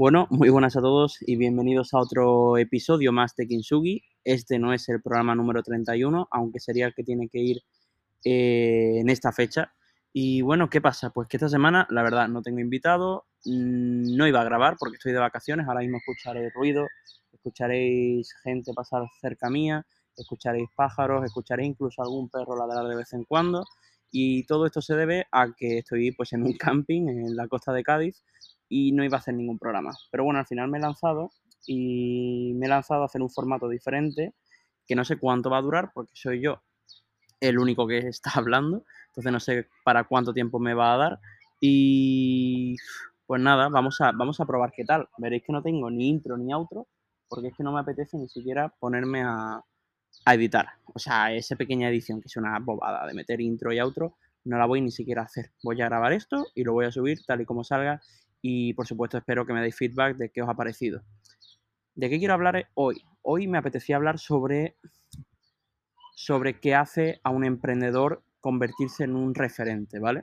Bueno, muy buenas a todos y bienvenidos a otro episodio más de Kinsugi. Este no es el programa número 31, aunque sería el que tiene que ir eh, en esta fecha. Y bueno, ¿qué pasa? Pues que esta semana, la verdad, no tengo invitado, mm, no iba a grabar porque estoy de vacaciones, ahora mismo escucharé ruido, escucharéis gente pasar cerca mía, escucharéis pájaros, escucharéis incluso algún perro ladrar de vez en cuando. Y todo esto se debe a que estoy pues en un camping en la costa de Cádiz y no iba a hacer ningún programa. Pero bueno, al final me he lanzado y me he lanzado a hacer un formato diferente que no sé cuánto va a durar porque soy yo el único que está hablando, entonces no sé para cuánto tiempo me va a dar y pues nada, vamos a, vamos a probar qué tal. Veréis que no tengo ni intro ni outro porque es que no me apetece ni siquiera ponerme a, a editar. O sea, esa pequeña edición que es una bobada de meter intro y outro, no la voy ni siquiera a hacer. Voy a grabar esto y lo voy a subir tal y como salga y por supuesto espero que me deis feedback de qué os ha parecido. ¿De qué quiero hablar hoy? Hoy me apetecía hablar sobre, sobre qué hace a un emprendedor convertirse en un referente, ¿vale?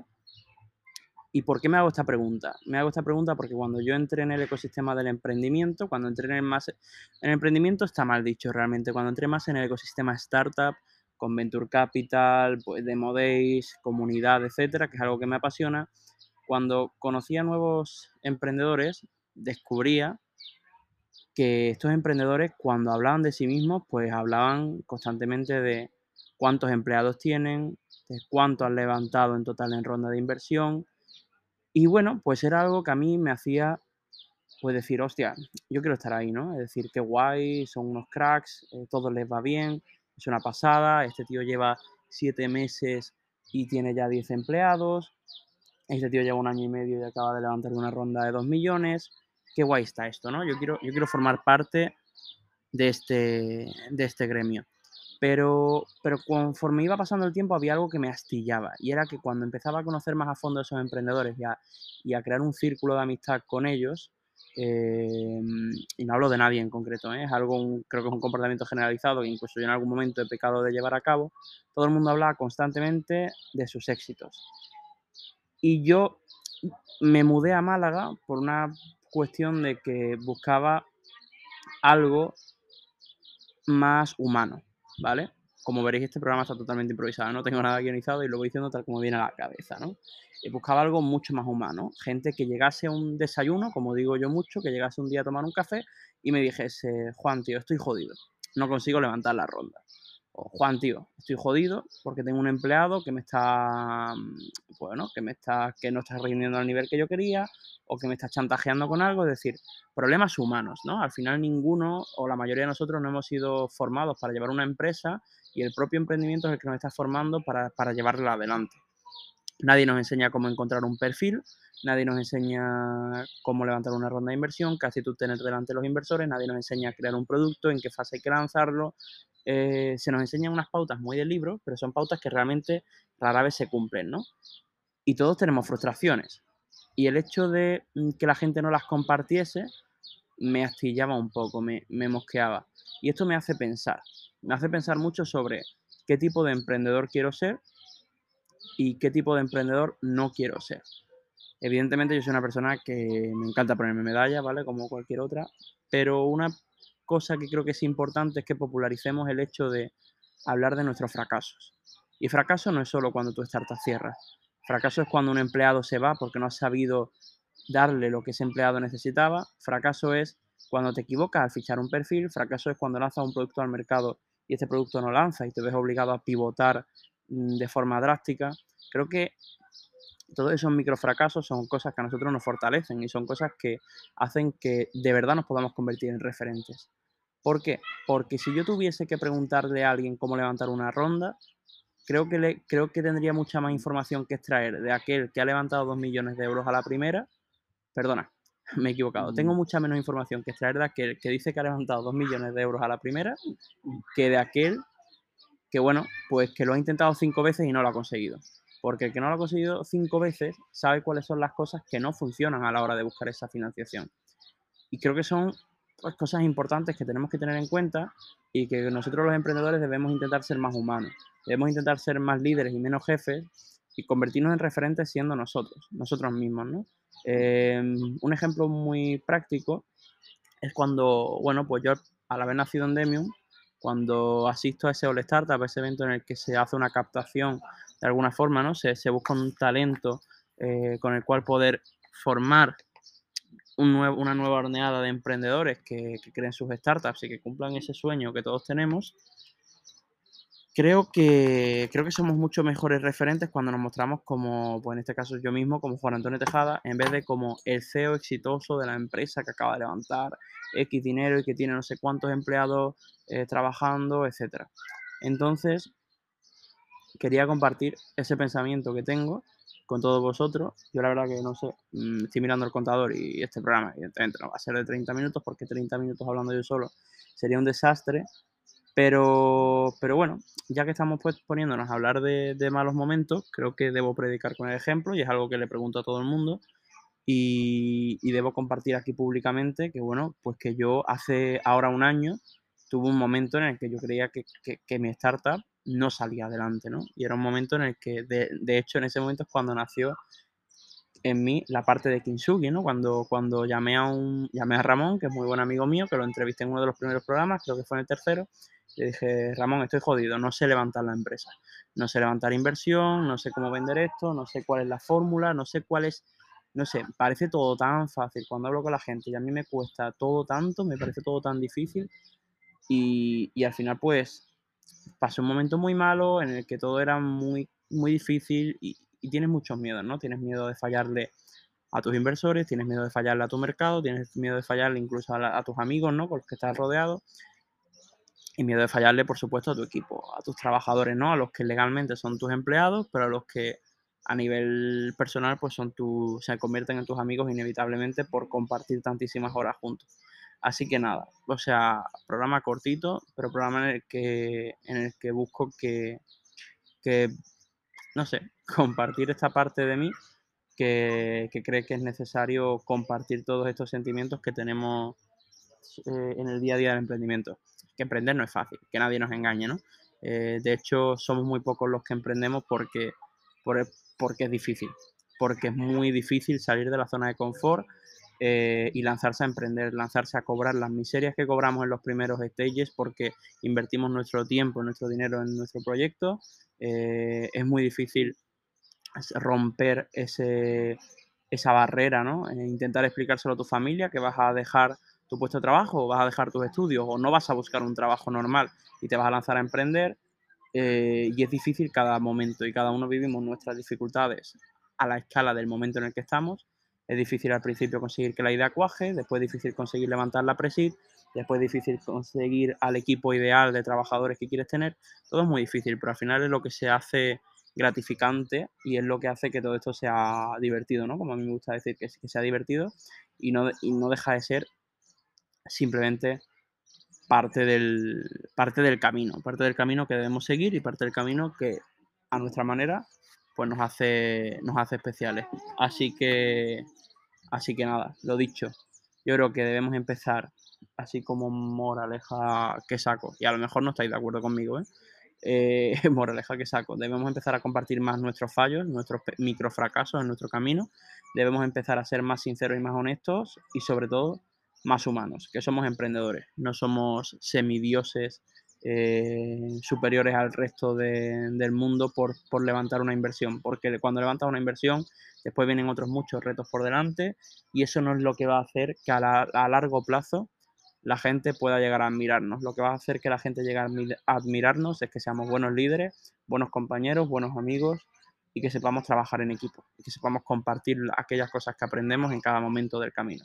¿Y por qué me hago esta pregunta? Me hago esta pregunta porque cuando yo entré en el ecosistema del emprendimiento, cuando entré en el más... En el emprendimiento está mal dicho realmente, cuando entré más en el ecosistema startup, con Venture Capital, pues Demo Days, comunidad, etcétera, que es algo que me apasiona, cuando conocía nuevos emprendedores, descubría que estos emprendedores cuando hablaban de sí mismos, pues hablaban constantemente de cuántos empleados tienen, de cuánto han levantado en total en ronda de inversión. Y bueno, pues era algo que a mí me hacía, pues decir, hostia, yo quiero estar ahí, ¿no? Es decir, qué guay, son unos cracks, eh, todo les va bien, es una pasada, este tío lleva siete meses y tiene ya 10 empleados, este tío lleva un año y medio y acaba de levantar una ronda de 2 millones. Qué guay está esto, ¿no? Yo quiero, yo quiero formar parte de este, de este gremio. Pero, pero conforme iba pasando el tiempo había algo que me astillaba y era que cuando empezaba a conocer más a fondo a esos emprendedores y a, y a crear un círculo de amistad con ellos, eh, y no hablo de nadie en concreto, ¿eh? es algo, creo que es un comportamiento generalizado que incluso yo en algún momento he pecado de llevar a cabo, todo el mundo hablaba constantemente de sus éxitos. Y yo me mudé a Málaga por una cuestión de que buscaba algo más humano, ¿vale? Como veréis, este programa está totalmente improvisado, no tengo nada guionizado y lo voy diciendo tal como viene a la cabeza, ¿no? Y buscaba algo mucho más humano, gente que llegase a un desayuno, como digo yo mucho, que llegase un día a tomar un café y me dijese, Juan, tío, estoy jodido, no consigo levantar la ronda. Juan, tío, estoy jodido porque tengo un empleado que me está, mm, bueno, que me está, que no está rindiendo al nivel que yo quería o que me está chantajeando con algo, es decir, problemas humanos, ¿no? Al final ninguno o la mayoría de nosotros no hemos sido formados para llevar una empresa y el propio emprendimiento es el que nos está formando para, para llevarla adelante. Nadie nos enseña cómo encontrar un perfil, nadie nos enseña cómo levantar una ronda de inversión, casi tú tener delante los inversores, nadie nos enseña a crear un producto, en qué fase hay que lanzarlo, eh, se nos enseñan unas pautas muy del libro, pero son pautas que realmente rara vez se cumplen, ¿no? Y todos tenemos frustraciones. Y el hecho de mm, que la gente no las compartiese me astillaba un poco, me, me mosqueaba. Y esto me hace pensar, me hace pensar mucho sobre qué tipo de emprendedor quiero ser y qué tipo de emprendedor no quiero ser. Evidentemente yo soy una persona que me encanta ponerme medalla, ¿vale? Como cualquier otra, pero una cosa que creo que es importante es que popularicemos el hecho de hablar de nuestros fracasos. Y fracaso no es solo cuando tu startup cierra. Fracaso es cuando un empleado se va porque no has sabido darle lo que ese empleado necesitaba. Fracaso es cuando te equivocas al fichar un perfil. Fracaso es cuando lanzas un producto al mercado y este producto no lanza y te ves obligado a pivotar de forma drástica. Creo que todos esos microfracasos son cosas que a nosotros nos fortalecen y son cosas que hacen que de verdad nos podamos convertir en referentes. ¿Por qué? Porque si yo tuviese que preguntarle a alguien cómo levantar una ronda, creo que, le, creo que tendría mucha más información que extraer de aquel que ha levantado 2 millones de euros a la primera. Perdona, me he equivocado. Tengo mm. mucha menos información que extraer de aquel que dice que ha levantado 2 millones de euros a la primera que de aquel que, bueno, pues que lo ha intentado cinco veces y no lo ha conseguido. Porque el que no lo ha conseguido cinco veces sabe cuáles son las cosas que no funcionan a la hora de buscar esa financiación. Y creo que son pues, cosas importantes que tenemos que tener en cuenta y que nosotros los emprendedores debemos intentar ser más humanos. Debemos intentar ser más líderes y menos jefes y convertirnos en referentes siendo nosotros, nosotros mismos, ¿no? Em, un ejemplo muy práctico es cuando, bueno, pues yo al haber nacido en Demium, cuando asisto a ese All Startup, a ese evento en el que se hace una captación de alguna forma, ¿no? Se, busca un talento eh, con el cual poder formar un nuevo, una nueva horneada de emprendedores que, que creen sus startups y que cumplan ese sueño que todos tenemos creo que, creo que somos mucho mejores referentes cuando nos mostramos como, pues en este caso yo mismo, como Juan Antonio Tejada, en vez de como el CEO exitoso de la empresa que acaba de levantar X dinero y que tiene no sé cuántos empleados eh, trabajando, etc. Entonces, quería compartir ese pensamiento que tengo con todos vosotros. Yo la verdad que no sé, mm, estoy mirando el contador y este programa evidentemente no va a ser de 30 minutos porque 30 minutos hablando yo solo sería un desastre, pero, pero bueno, ya que estamos pues poniéndonos a hablar de, malos momentos, creo que debo predicar con el ejemplo y es algo que le pregunto a todo el mundo. Y, debo compartir aquí públicamente que, bueno, pues que yo hace ahora un año tuve un momento en el que yo creía que, que, mi startup no salía adelante, ¿no? Y era un momento en el que, de, de, hecho, en ese momento es cuando nació en mí la parte de Kinsugi, ¿no? Cuando, cuando llamé, a un, llamé a Ramón, que es muy buen amigo mío, que lo entrevisté en uno de los primeros programas, creo que fue en el tercero, le dije, Ramón, estoy jodido, no sé levantar la empresa, no sé levantar inversión, no sé cómo vender esto, no sé cuál es la fórmula, no sé cuál es, no sé, parece todo tan fácil cuando hablo con la gente y a mí me cuesta todo tanto, me parece todo tan difícil y, y al final pues pasé un momento muy malo en el que todo era muy, muy difícil y, tienes muchos miedos, ¿no? Tienes miedo de fallarle a tus inversores, tienes miedo de fallarle a tu mercado, tienes miedo de fallarle incluso a, a tus amigos, ¿no? Con los que estás rodeado y miedo de fallarle, por supuesto, a tu equipo, a tus trabajadores, ¿no? A los que legalmente son tus empleados, pero a los que a nivel personal, pues son tu, se convierten en tus amigos inevitablemente por compartir tantísimas horas juntos. Así que nada, o sea, programa cortito, pero programa en el que, en el que busco que, que, no sé, compartir esta parte de mí que, que cree que es necesario compartir todos estos sentimientos que tenemos eh, en el día a día del emprendimiento que emprender no es fácil, que nadie nos engañe, ¿no? Eh, de hecho, somos muy pocos los que emprendemos porque, porque es difícil, porque es muy difícil salir de la zona de confort eh, y lanzarse a emprender, lanzarse a cobrar las miserias que cobramos en los primeros stages porque invertimos nuestro tiempo, nuestro dinero en nuestro proyecto. Eh, es muy difícil romper ese, esa barrera, ¿no? intentar explicárselo a tu familia que vas a dejar tu puesto de trabajo, vas a dejar tus estudios o no vas a buscar un trabajo normal y te vas a lanzar a emprender. Eh, y es difícil cada momento y cada uno vivimos nuestras dificultades a la escala del momento en el que estamos. Es difícil al principio conseguir que la idea cuaje, después es difícil conseguir levantar la presid, después es difícil conseguir al equipo ideal de trabajadores que quieres tener. Todo es muy difícil, pero al final es lo que se hace gratificante y es lo que hace que todo esto sea divertido, ¿no? Como a mí me gusta decir que, que sea divertido y no, y no deja de ser simplemente parte del, parte del camino, parte del camino que debemos seguir y parte del camino que a nuestra manera pues nos hace, nos hace especiales. Así que, así que nada, lo dicho, yo creo que debemos empezar así como moraleja que saco, y a lo mejor no estáis de acuerdo conmigo, ¿eh? eh moraleja que saco, debemos empezar a compartir más nuestros fallos, nuestros micro fracasos en nuestro camino, debemos empezar a ser más sinceros y más honestos y sobre todo más humanos, que somos emprendedores, no somos semidioses eh, superiores al resto del mundo por, levantar una inversión, porque cuando levantas una inversión, después vienen otros muchos retos por delante y eso no es lo que va a hacer que a, largo plazo la gente pueda llegar a admirarnos. Lo que va a hacer que la gente llegue a admirarnos es que seamos buenos líderes, buenos compañeros, buenos amigos y que sepamos trabajar en equipo que sepamos compartir aquellas cosas que aprendemos en cada momento del camino.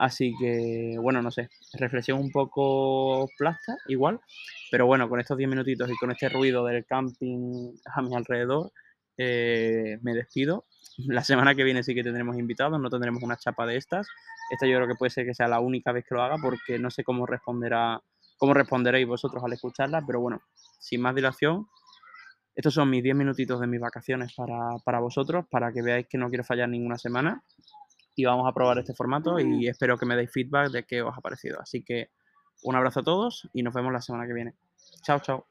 Así que, bueno, no sé, reflexión un poco plasta, igual, pero bueno, con estos 10 minutitos y con este ruido del camping a mi alrededor, eh, me despido. La semana que viene sí que tendremos invitados, no tendremos una chapa de estas. Esta yo creo que puede ser que sea la única vez que lo haga porque no sé cómo responderá, cómo responderéis vosotros al escucharla, pero bueno, sin más dilación, estos son mis 10 minutitos de mis vacaciones para, para vosotros, para que veáis que no quiero fallar ninguna semana y vamos a probar este formato y espero que me deis feedback de qué os ha parecido. Así que un abrazo a todos y nos vemos la semana que viene. Chao, chao.